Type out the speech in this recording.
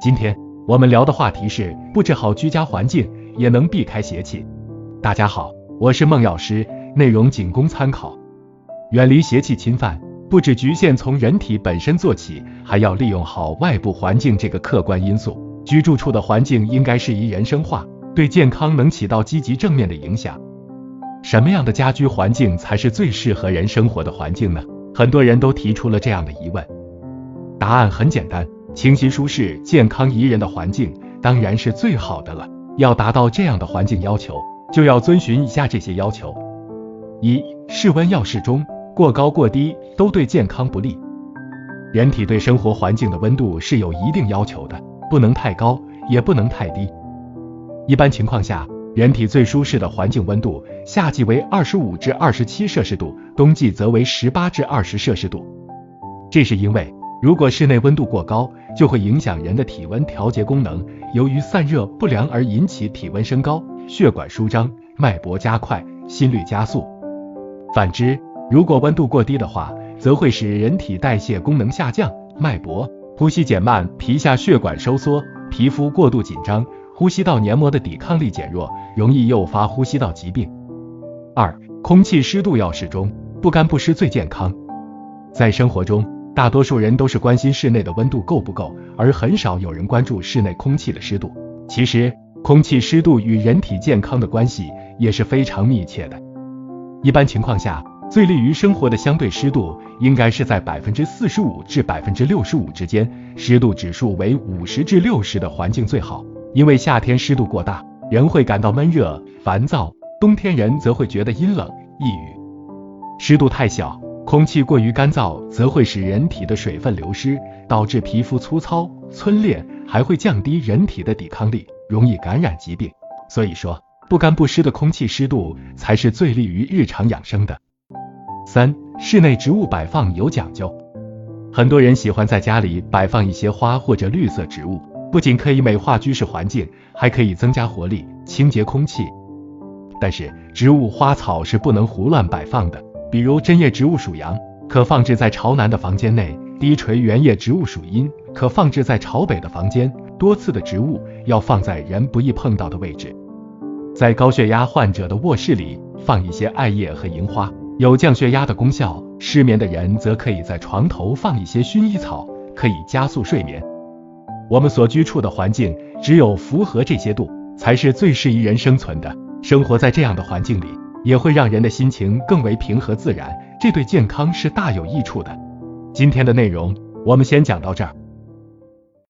今天我们聊的话题是布置好居家环境也能避开邪气。大家好，我是孟药师，内容仅供参考。远离邪气侵犯，不只局限从人体本身做起，还要利用好外部环境这个客观因素。居住处的环境应该适宜人生化，对健康能起到积极正面的影响。什么样的家居环境才是最适合人生活的环境呢？很多人都提出了这样的疑问。答案很简单，清新舒适、健康宜人的环境当然是最好的了。要达到这样的环境要求，就要遵循以下这些要求：一、室温要适中，过高过低都对健康不利。人体对生活环境的温度是有一定要求的。不能太高，也不能太低。一般情况下，人体最舒适的环境温度，夏季为二十五至二十七摄氏度，冬季则为十八至二十摄氏度。这是因为，如果室内温度过高，就会影响人的体温调节功能，由于散热不良而引起体温升高，血管舒张，脉搏加快，心率加速。反之，如果温度过低的话，则会使人体代谢功能下降，脉搏。呼吸减慢，皮下血管收缩，皮肤过度紧张，呼吸道黏膜的抵抗力减弱，容易诱发呼吸道疾病。二、空气湿度要适中，不干不湿最健康。在生活中，大多数人都是关心室内的温度够不够，而很少有人关注室内空气的湿度。其实，空气湿度与人体健康的关系也是非常密切的。一般情况下，最利于生活的相对湿度应该是在百分之四十五至百分之六十五之间，湿度指数为五十至六十的环境最好。因为夏天湿度过大，人会感到闷热、烦躁；冬天人则会觉得阴冷、抑郁。湿度太小，空气过于干燥，则会使人体的水分流失，导致皮肤粗糙、皴裂，还会降低人体的抵抗力，容易感染疾病。所以说，不干不湿的空气湿度才是最利于日常养生的。三、室内植物摆放有讲究，很多人喜欢在家里摆放一些花或者绿色植物，不仅可以美化居室环境，还可以增加活力、清洁空气。但是，植物花草是不能胡乱摆放的，比如针叶植物属阳，可放置在朝南的房间内；低垂圆叶植物属阴，可放置在朝北的房间。多刺的植物要放在人不易碰到的位置，在高血压患者的卧室里放一些艾叶和银花。有降血压的功效，失眠的人则可以在床头放一些薰衣草，可以加速睡眠。我们所居处的环境，只有符合这些度，才是最适宜人生存的。生活在这样的环境里，也会让人的心情更为平和自然，这对健康是大有益处的。今天的内容我们先讲到这儿，